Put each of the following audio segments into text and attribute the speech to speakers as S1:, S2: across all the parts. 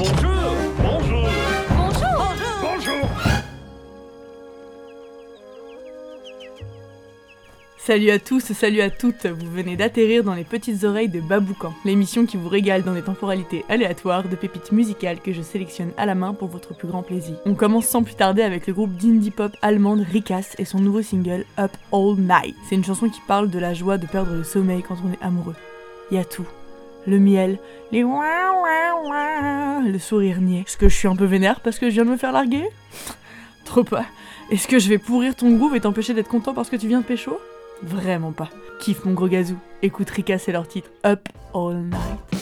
S1: Bonjour Bonjour
S2: Bonjour
S1: Bonjour
S3: Salut à tous, salut à toutes, vous venez d'atterrir dans les petites oreilles de Baboucan, l'émission qui vous régale dans des temporalités aléatoires de pépites musicales que je sélectionne à la main pour votre plus grand plaisir. On commence sans plus tarder avec le groupe d'indie pop allemande Rikas et son nouveau single Up All Night. C'est une chanson qui parle de la joie de perdre le sommeil quand on est amoureux. Il y a tout. Le miel, les ouin ouin ouin, le sourire niais. Est-ce que je suis un peu vénère parce que je viens de me faire larguer? Trop pas. Est-ce que je vais pourrir ton groove et t'empêcher d'être content parce que tu viens de pécho? Vraiment pas. Kiffe mon gros gazou. Écoute Rika, c'est leur titre Up All Night.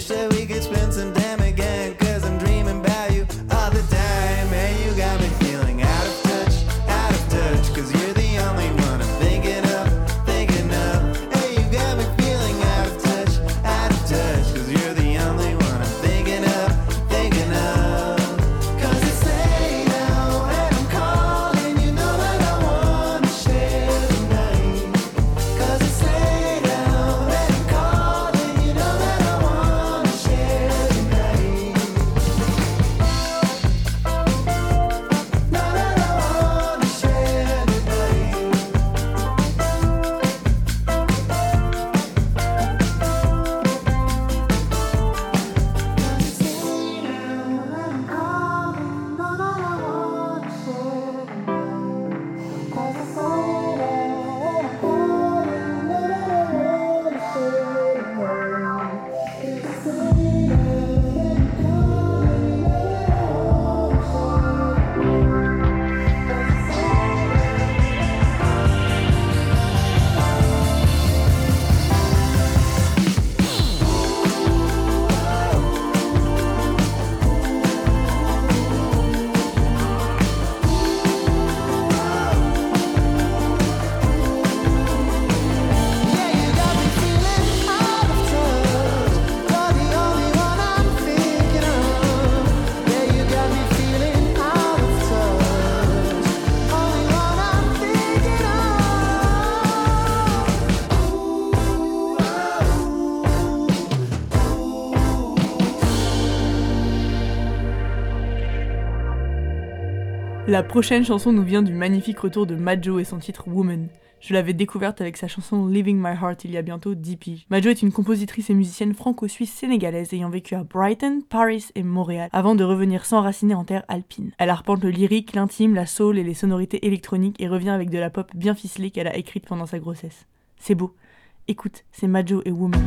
S4: Wish that we could spend some time again,
S3: La prochaine chanson nous vient du magnifique retour de Majo et son titre Woman. Je l'avais découverte avec sa chanson Living My Heart il y a bientôt 10 piges. Majo est une compositrice et musicienne franco-suisse sénégalaise ayant vécu à Brighton, Paris et Montréal avant de revenir s'enraciner en terre alpine. Elle arpente le lyrique, l'intime, la soul et les sonorités électroniques et revient avec de la pop bien ficelée qu'elle a écrite pendant sa grossesse. C'est beau. Écoute, c'est Majo et Woman.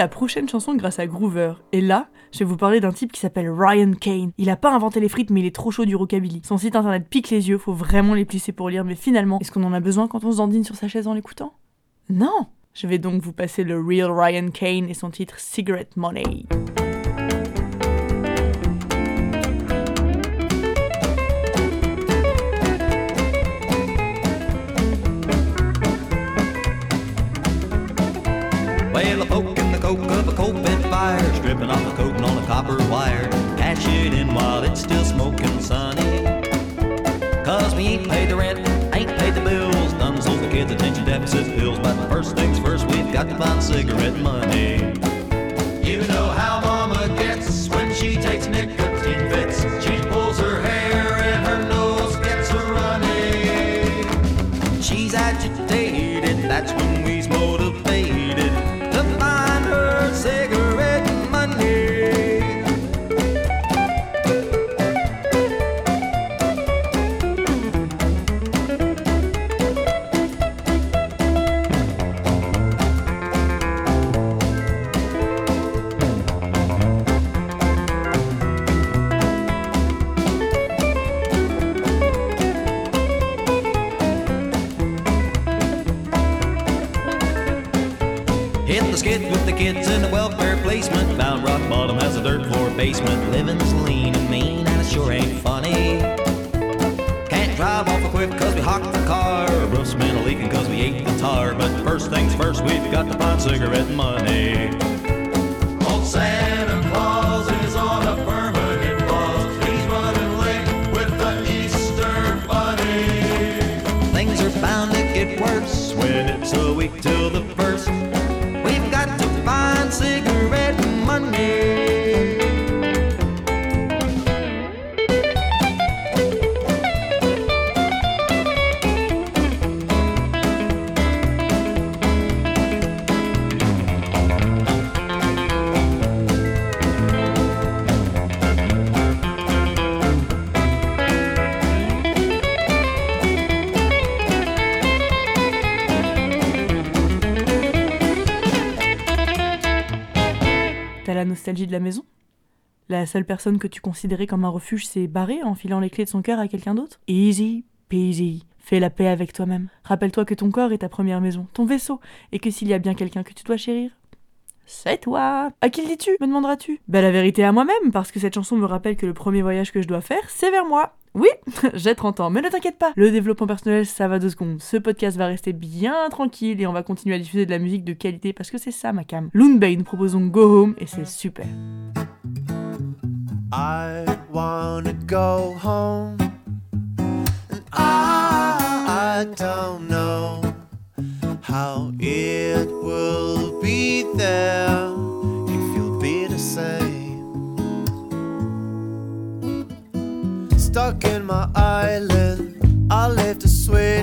S3: La prochaine chanson grâce à Groover. Et là, je vais vous parler d'un type qui s'appelle Ryan Kane. Il a pas inventé les frites, mais il est trop chaud du rockabilly. Son site internet pique les yeux, faut vraiment les plisser pour lire, mais finalement, est-ce qu'on en a besoin quand on se dandine sur sa chaise en l'écoutant? Non Je vais donc vous passer le real Ryan Kane et son titre Cigarette Money.
S1: Stripping off the coating on the copper wire. Cash it in while it's still smoking sunny. Cause we ain't paid the rent, ain't paid the bills, done sold the kids attention deficit pills. But first things first, we've got to find cigarette money. You know how mama Skid with the kids in the welfare placement. Found rock bottom has a dirt floor basement. Living's lean and mean, and it sure ain't funny. Can't drive off a cliff cause we hocked the car. Roof's been a leaking cause we ate the tar. But first things first, we've got to find cigarette money. Old Santa Claus is on a permanent pause. He's running late with the Easter bunny. Things are bound to get worse when it's a week till the first. Money.
S3: De la maison? La seule personne que tu considérais comme un refuge s'est barrée en filant les clés de son cœur à quelqu'un d'autre? Easy peasy. Fais la paix avec toi-même. Rappelle-toi que ton corps est ta première maison, ton vaisseau, et que s'il y a bien quelqu'un que tu dois chérir, c'est toi. À qui le dis-tu? Me demanderas-tu? Bah la vérité à moi-même, parce que cette chanson me rappelle que le premier voyage que je dois faire, c'est vers moi oui, j'ai 30 ans, mais ne t'inquiète pas, le développement personnel, ça va deux secondes. Ce podcast va rester bien tranquille et on va continuer à diffuser de la musique de qualité parce que c'est ça ma cam. Loonbay nous proposons Go Home et c'est super.
S4: I wanna go home. I don't know how it will be there Stuck in my island, I lived a sweet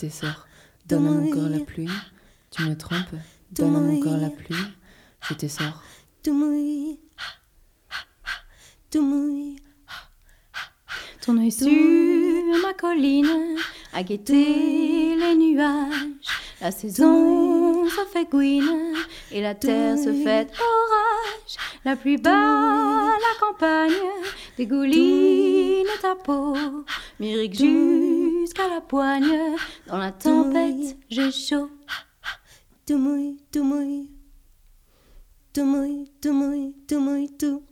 S5: Je t'essore. Donne encore la pluie, tu me trompes. Donne encore la pluie, je
S6: tout mouille.
S7: Ton œil sur ma colline a guetté les nuages. La saison se fait gouine et la terre se fait orage. La pluie bat la campagne, dégouline ta peau, m'irrigue la poigne. Dans la tempête, j'ai chaud.
S6: Tout mouille, tout mouille. Tout mouille, tout mouille, tout mouille, tout.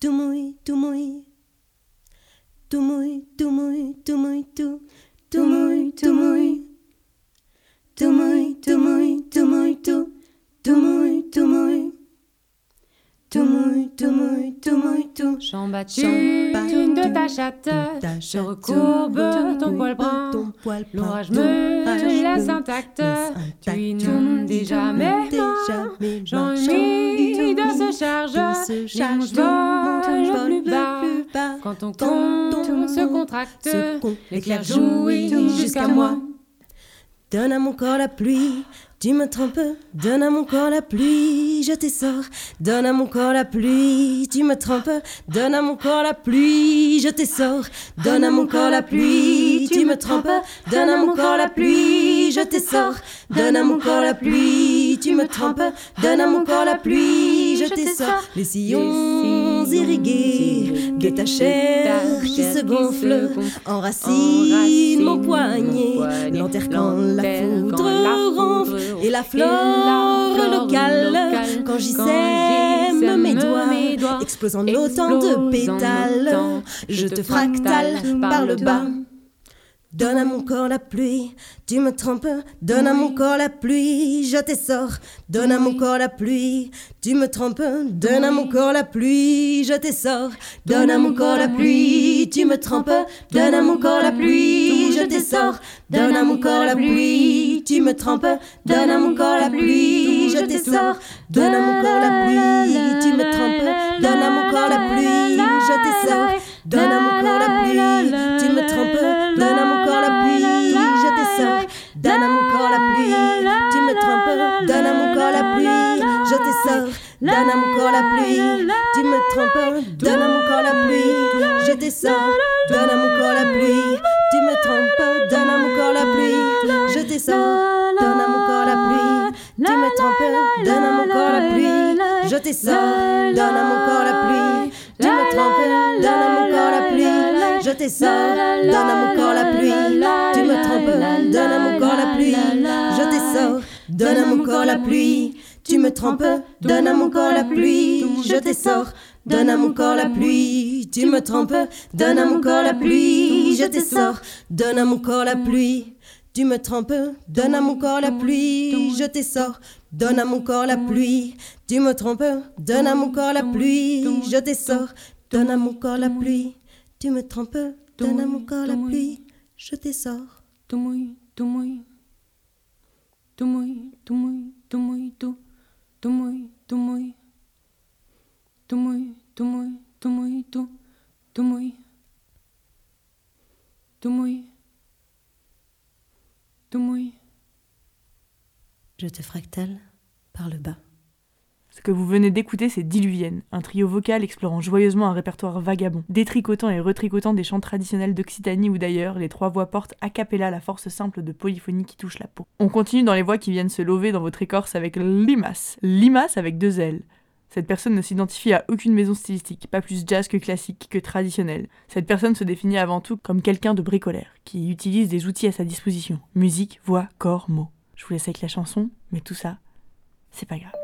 S6: Tout mouille, tout mouille. Tout mouille, tout mouille, tout mouille, tout. Tout mouille, tout mouille. Mouille, tout.
S7: Champ battu
S6: Champ
S7: de ta chatte, je recourbe ton poil brun. L'orage me laisse
S6: me
S7: intact,
S6: laisse
S7: tu inondes déjà mes mains. de se charge, les mouches volent plus bas. Quand ton
S6: Quand
S7: con
S6: ton
S7: se contracte, l'éclair jouit jusqu'à moi.
S6: Donne à mon corps la pluie, tu me trompes. Donne à mon corps la pluie, je t'essore. Donne à mon corps la pluie, tu me trompes. Donne à mon corps la pluie, je t'essore. Donne à mon corps la pluie, tu me trompes. Donne à mon corps la pluie, je t'essore. Donne à mon corps la pluie, tu me trompes. Donne à mon corps la pluie, je t'essore. Les irrigués de ta chair qui se gonfle enracine mon poignet, l'enterre quand la foudre ronfle et la flore locale. quand j'y sème mes doigts, explosant autant de pétales, je te fractale par le bas. Donne à mon corps la pluie, tu me trompes. Donne à mon corps la pluie, je t'essore. Donne à mon corps la pluie, tu me trompes. Donne à mon corps la pluie, je t'essore. Donne à mon corps la pluie, tu me trompes. Donne à mon corps la pluie, je t'essore. Donne à mon corps la pluie, tu me trompes. Donne à mon corps la pluie, je t'essore. Donne à mon corps la pluie, tu me trompes. Donne à mon corps la pluie, je t'essore. Donne à mon corps la pluie, tu me trompes. Donne à mon corps la pluie, je t'essore. Donne à mon corps la pluie, tu me trompes. Donne à mon corps la pluie, je t'essore. Donne à mon corps la pluie, tu me trompes. Donne à mon corps la pluie, je t'essore. Donne à mon corps la pluie, tu me trompes. Donne à mon corps la pluie, je t'essore. Donne à mon corps la pluie, tu me trompes. Donne à mon corps la pluie, je t'essore. Donne à mon corps la je t'essore. Donne à mon corps la pluie, tu me trompes. Donne à mon corps la pluie, je t'essore. Donne à mon corps la pluie, tu me trompes. Donne à mon corps la pluie, je t'essore. Donne à mon corps la pluie, tu me trompes. Donne à mon corps la pluie, je t'essore. Donne à mon corps la pluie, tu me trompes. Donne à mon corps la pluie, je t'essore. Donne à mon corps la pluie, tu me trompes. Donne à mon corps la pluie, je t'essore. Donne à mon corps la pluie, tu me trompes. Donne à mon corps la pluie, je t'essore.
S5: Tumuy, tumuy. Tumuy, tumuy, tumuy, tu. Tumuy, tumuy. Tumuy, tumuy, tumuy, tu. Tumuy. Tumuy. Tumuy.
S6: Je te fractale par le bas.
S3: Ce que vous venez d'écouter, c'est Diluvienne, un trio vocal explorant joyeusement un répertoire vagabond, détricotant et retricotant des chants traditionnels d'Occitanie ou d'ailleurs, les trois voix portent a cappella la force simple de polyphonie qui touche la peau. On continue dans les voix qui viennent se lever dans votre écorce avec Limas. Limas avec deux L. Cette personne ne s'identifie à aucune maison stylistique, pas plus jazz que classique que traditionnel. Cette personne se définit avant tout comme quelqu'un de bricolaire, qui utilise des outils à sa disposition. Musique, voix, corps, mots. Je vous laisse avec la chanson, mais
S8: tout ça, c'est pas grave.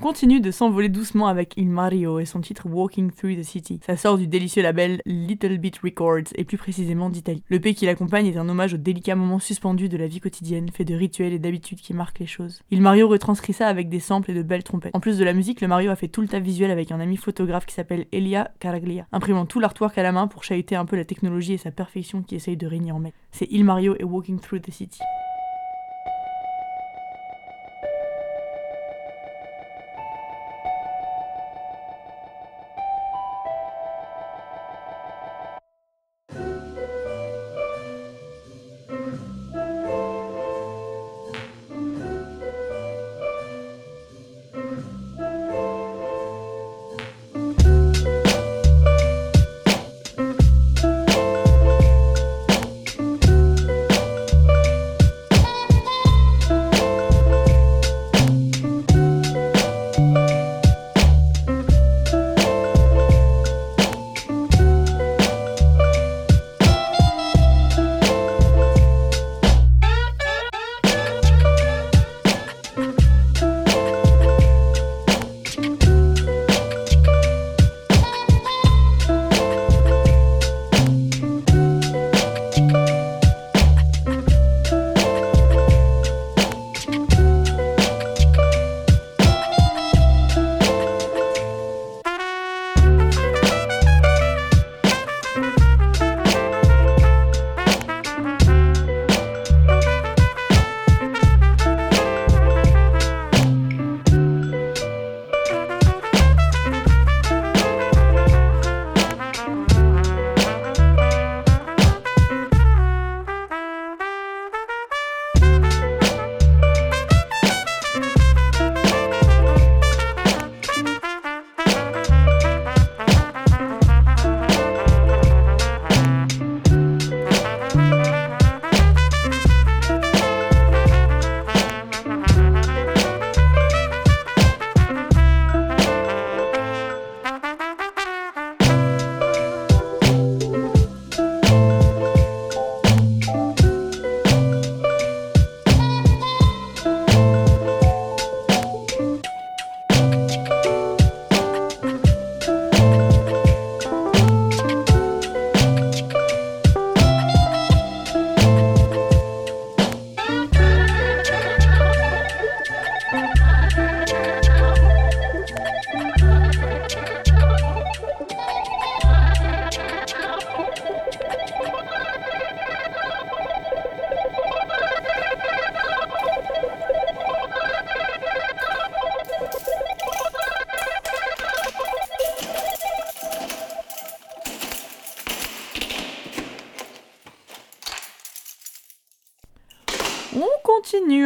S3: Continue de s'envoler doucement avec Il Mario et son titre Walking Through the City. Ça sort du délicieux label Little Bit Records et plus précisément d'Italie. Le P qui l'accompagne est un hommage aux délicats moments suspendus de la vie quotidienne, fait de rituels et d'habitudes qui marquent les choses. Il Mario retranscrit ça avec des samples et de belles trompettes. En plus de la musique, le Mario a fait tout le tas visuel avec un ami photographe qui s'appelle Elia Caraglia, imprimant tout l'artwork à la main pour chahuter un peu la technologie et sa perfection qui essaye de régner en maître. C'est Il Mario et Walking Through the City.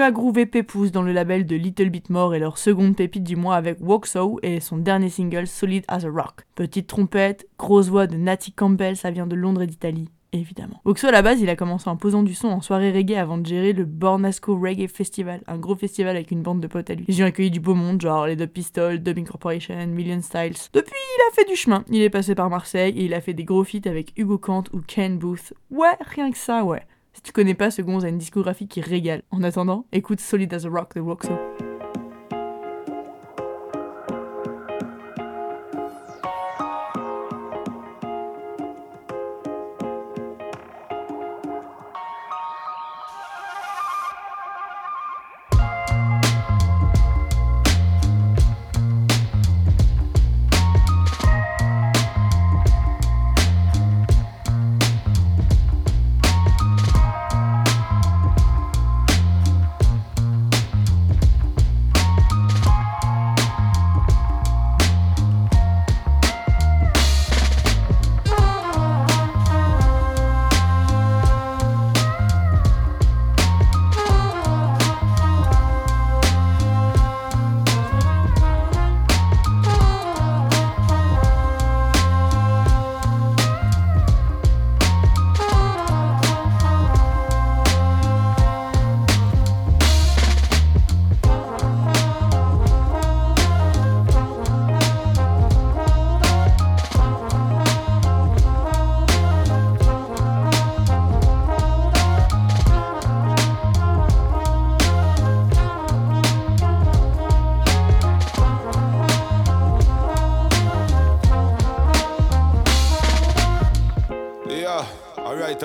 S3: À groover Pépouze dans le label de Little Bit More et leur seconde pépite du mois avec Walk So et son dernier single Solid as a Rock. Petite trompette, grosse voix de Natty Campbell, ça vient de Londres et d'Italie. Évidemment. Oxo à la base, il a commencé en posant du son en soirée reggae avant de gérer le Bornasco Reggae Festival, un gros festival avec une bande de potes à lui. Ont accueilli du beau monde, genre les Dub Pistols, Dubbing Corporation, Million Styles. Depuis, il a fait du chemin. Il est passé par Marseille et il a fait des gros feats avec Hugo Kant ou Ken Booth. Ouais, rien que ça, ouais. Si tu connais pas, ce gonze a une discographie qui régale. En attendant, écoute Solid as a Rock de Roxo.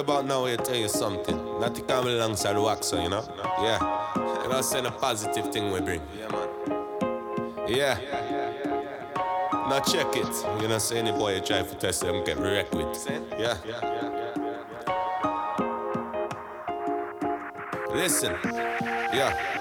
S9: About now, I tell you something. Not to come alongside Waxer, you know? Yeah. And You know, saying a positive thing we bring. Yeah, man. Yeah. Now check it. You know, say any boy you try to test them get wrecked with. Yeah. Listen. Yeah.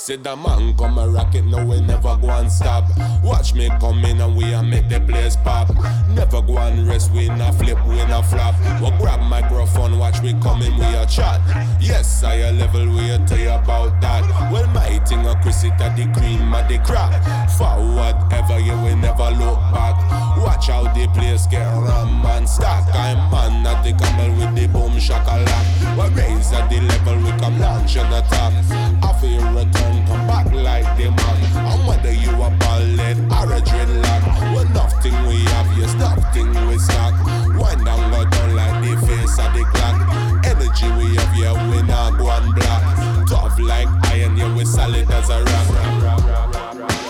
S9: Say the man come a rocket, no we never go and stop. Watch me come in and we a make the place pop. Never go and rest, we not flip, we not flop. We grab microphone, watch we come in, we a chat. Yes, I a level, we a tell you about that. Well, my thing a Chris it a the cream of the crap. Forward ever, you we never look back. Watch how the place get ram and stack. I'm man at the camel with the boom shakalak. We raise at the level, we come launch and attack. Like the man. And whether you a ballad or a dreadlock, well, nothing we have, yes, nothing we stock. Wind down, go down like the face of the clock. Energy we have, yeah, we not go and black. Tough like iron, yeah, we solid as a rock. Yeah,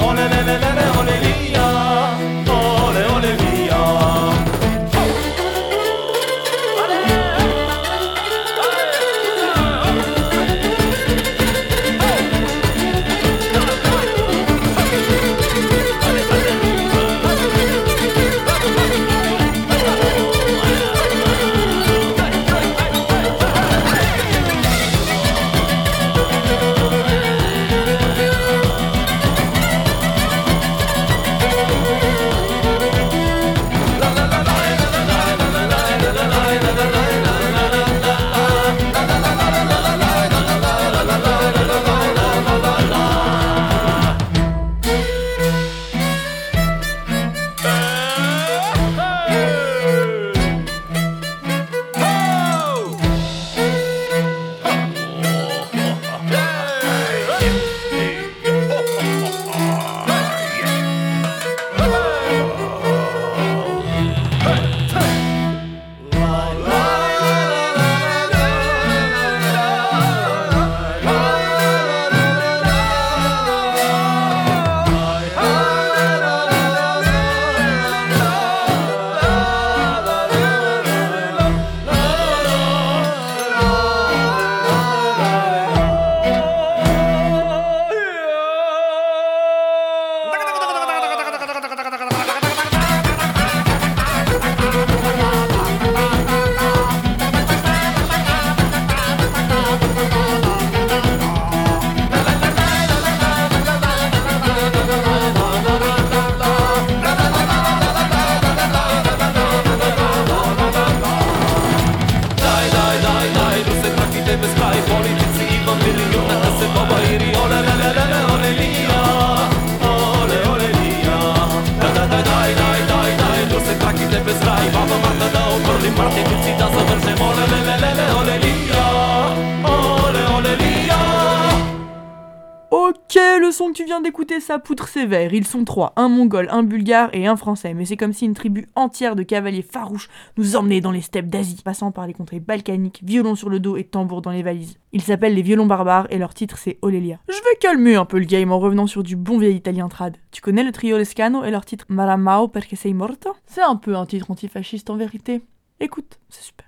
S10: on and on sa poutre sévère. Ils sont trois, un mongol, un bulgare et un français. Mais c'est comme si une tribu entière de cavaliers farouches nous emmenait dans les steppes d'Asie, passant par les contrées balkaniques, violons sur le dos et tambours dans les valises. Ils s'appellent les violons barbares et leur titre c'est Olelia. Je vais calmer un peu le game en revenant sur du bon vieil italien trad. Tu connais le trio Lescano et leur titre Maramao perché sei morto? C'est un peu un titre antifasciste en vérité. Écoute, c'est super.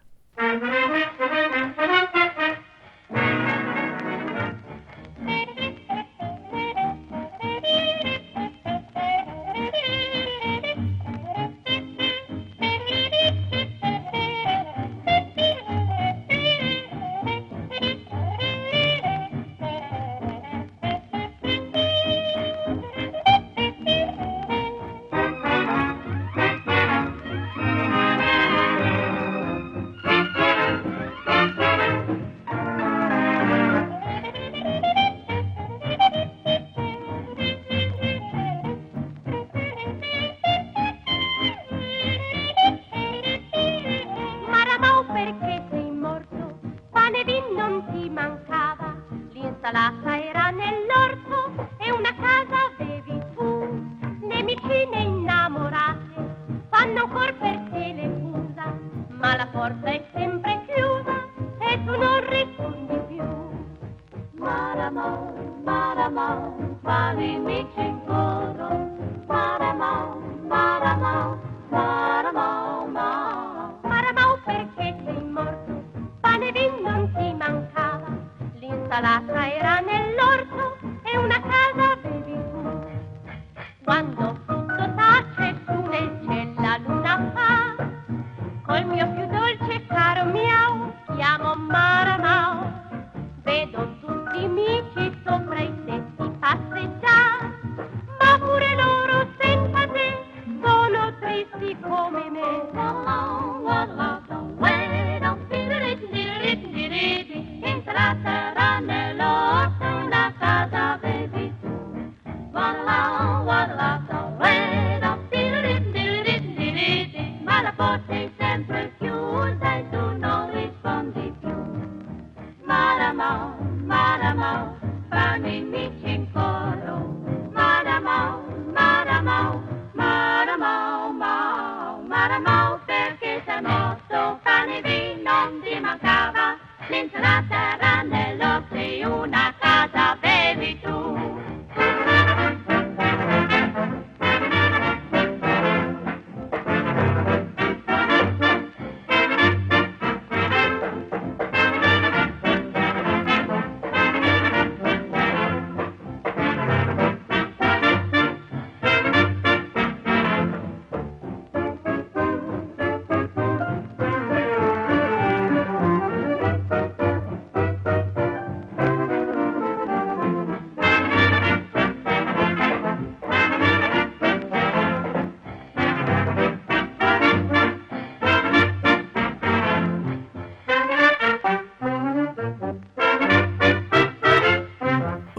S11: morto, pane e vino non mancava, l'insalata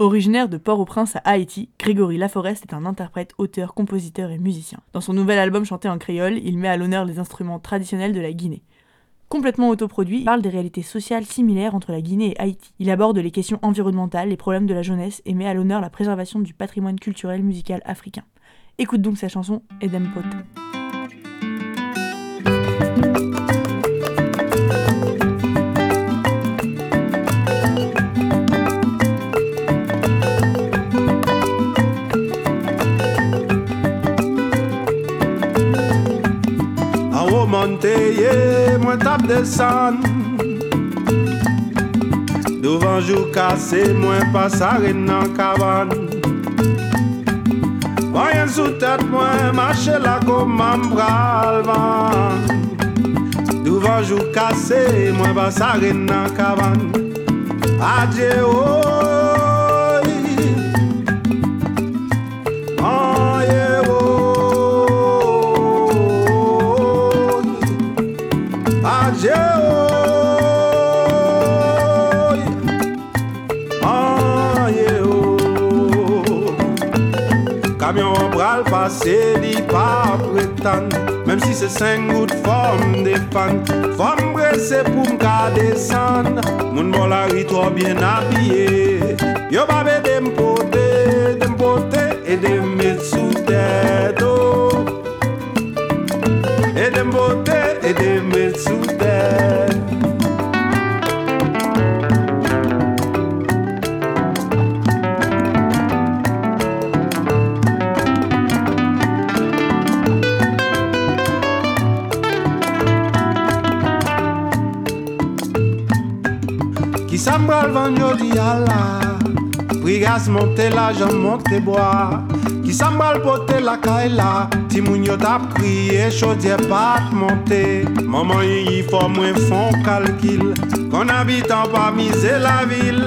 S3: Originaire de Port-au-Prince à Haïti, Grégory Laforest est un interprète, auteur, compositeur et musicien. Dans son nouvel album chanté en créole, il met à l'honneur les instruments traditionnels de la Guinée. Complètement autoproduit, il parle des réalités sociales similaires entre la Guinée et Haïti. Il aborde les questions environnementales, les problèmes de la jeunesse et met à l'honneur la préservation du patrimoine culturel musical africain. Écoute donc sa chanson Edem Pot.
S12: Monte ye, mwen tap desan Douvan jou kase, mwen pasare nan kavan Voyen sou tèt mwen, mache la koman pral van Douvan jou kase, mwen pasare nan kavan Adye oy pral pase li pa pretan. Mem si se sen gout fom defan. Fom brese pou mka desan. Moun bolari tro bien apye Yo babe dem pote, dem pote E dem met sou tete Prigas monte la, jan monte bois Ki sa mbral pote la kaila Ti moun yo tap kriye, chodye pat monte Maman yi yi fò mwen fon kalkil Kon abitan pa mize la vil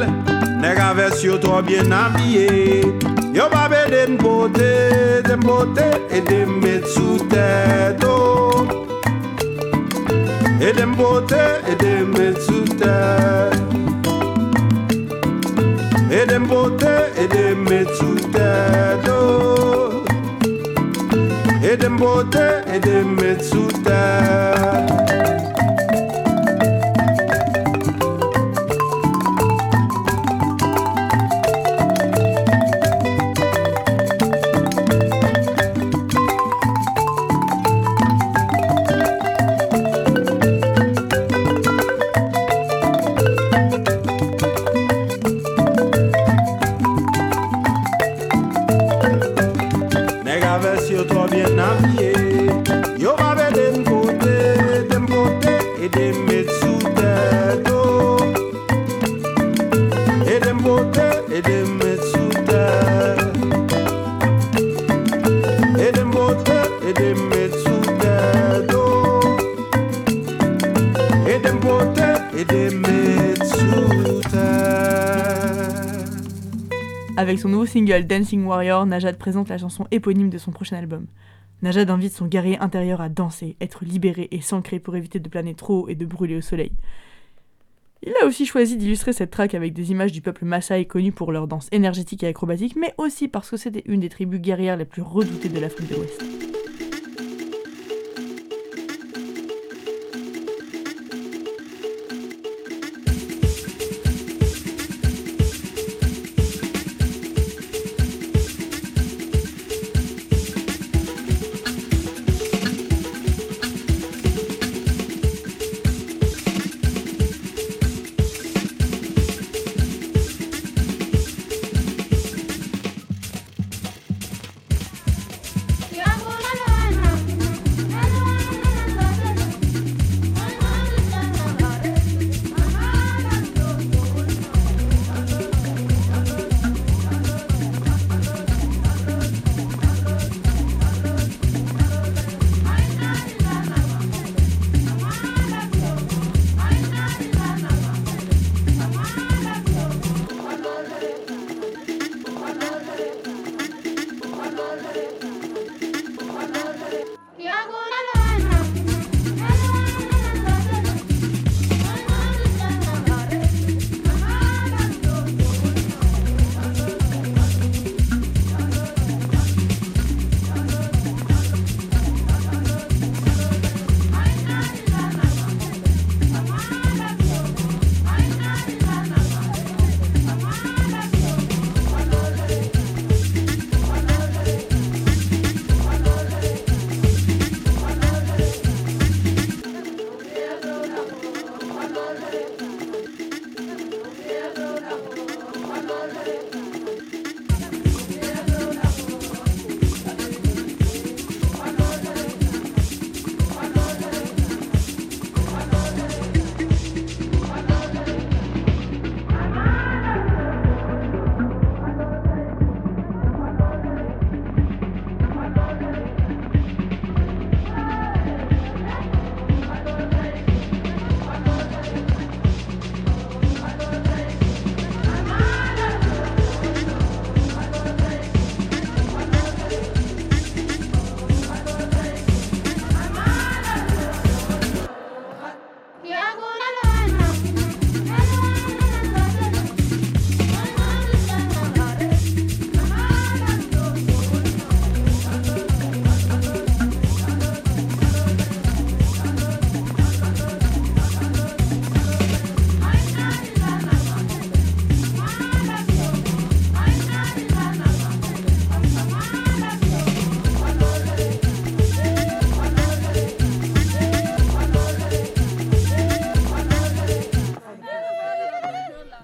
S12: Neg aves yo tro bien abye Yo babe den pote, den pote E den met sou tedo E den pote, e den met sou tedo pote, e dem met sou tedo
S3: single Dancing Warrior, Najad présente la chanson éponyme de son prochain album. Najad invite son guerrier intérieur à danser, être libéré et s'ancrer pour éviter de planer trop et de brûler au soleil. Il a aussi choisi d'illustrer cette track avec des images du peuple Maasai connu pour leur danse énergétique et acrobatique, mais aussi parce que c'était une des tribus guerrières les plus redoutées de l'Afrique de l'Ouest.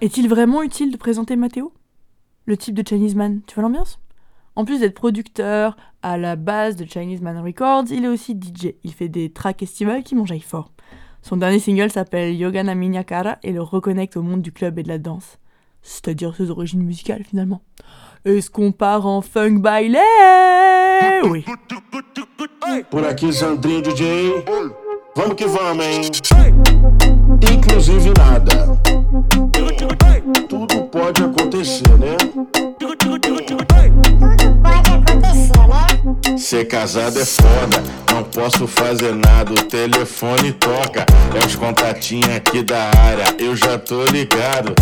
S3: Est-il vraiment utile de présenter Mathéo Le type de Chinese Man, tu vois l'ambiance? En plus d'être producteur à la base de Chinese Man Records, il est aussi DJ. Il fait des tracks estivales qui m'enjaillent fort. Son dernier single s'appelle Yogana Minyakara et le reconnecte au monde du club et de la danse. C'est-à-dire ses origines musicales finalement. Est-ce qu'on part en funk baile Oui.
S13: Por aqui, Sandrinho DJ. Vamos que vamos, hein? Inclusive nada. Tudo pode acontecer, né? Ser casado é foda, não posso fazer nada. O telefone toca, é os contatinhos aqui da área. Eu já tô ligado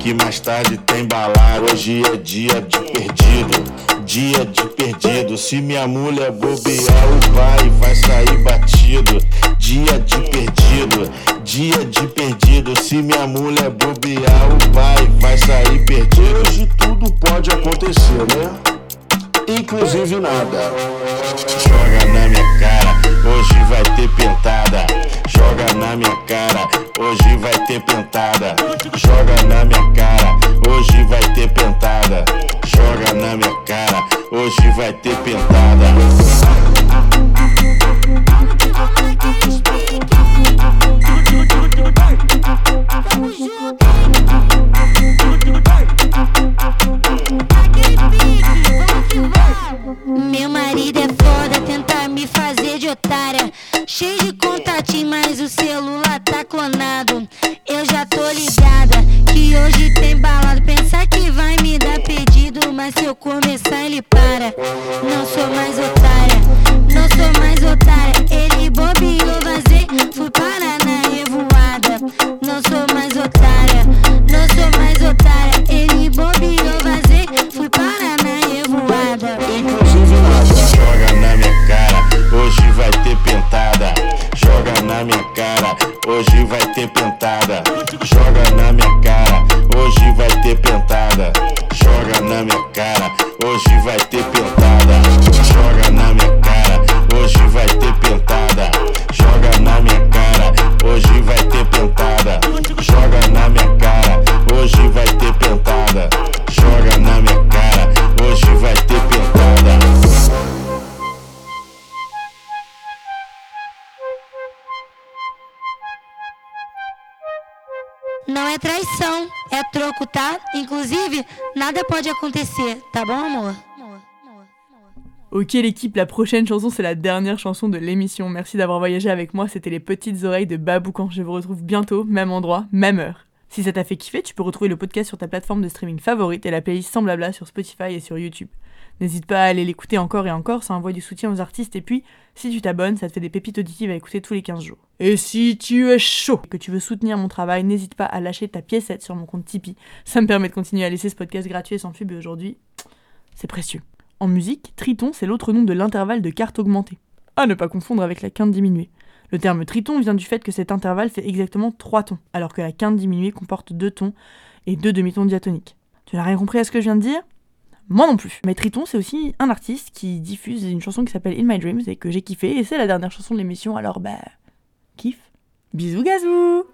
S13: que mais tarde tem balada. Hoje é dia de perdido, dia de perdido. Se minha mulher bobear, o pai vai sair batido. Dia de perdido, dia de perdido. Se minha mulher bobear, o pai vai sair perdido. Hoje tudo pode acontecer, né? Inclusive nada. Joga na minha cara, hoje vai ter pentada. Joga na minha cara, hoje vai ter pentada. Joga na minha cara, hoje vai ter pentada. Joga na minha cara, hoje vai ter pentada.
S14: Meu marido é foda, tenta me fazer de otária. Cheio de contatinho, mas o celular tá clonado. Eu já tô ligada que hoje tem balada. Pensar que vai me dar pedido, mas se eu começar, ele para. Não sou mais otária, tá bom, amor?
S3: Ok l'équipe, la prochaine chanson c'est la dernière chanson de l'émission. Merci d'avoir voyagé avec moi, c'était les petites oreilles de Baboucan. Je vous retrouve bientôt, même endroit, même heure. Si ça t'a fait kiffer, tu peux retrouver le podcast sur ta plateforme de streaming favorite et la playlist sans blabla sur Spotify et sur YouTube. N'hésite pas à aller l'écouter encore et encore, ça envoie du soutien aux artistes et puis, si tu t'abonnes, ça te fait des pépites auditives à écouter tous les 15 jours. Et si tu es chaud et que tu veux soutenir mon travail, n'hésite pas à lâcher ta piécette sur mon compte Tipeee. Ça me permet de continuer à laisser ce podcast gratuit et sans pub aujourd'hui, c'est précieux. En musique, triton, c'est l'autre nom de l'intervalle de quarte augmentée. À ne pas confondre avec la quinte diminuée. Le terme triton vient du fait que cet intervalle fait exactement 3 tons, alors que la quinte diminuée comporte 2 tons et 2 demi-tons diatoniques. Tu n'as rien compris à ce que je viens de dire? Moi non plus. Mais Triton, c'est aussi un artiste qui diffuse une chanson qui s'appelle In My Dreams et que j'ai kiffé, et c'est la dernière chanson de l'émission, alors bah. kiff. Bisous gazou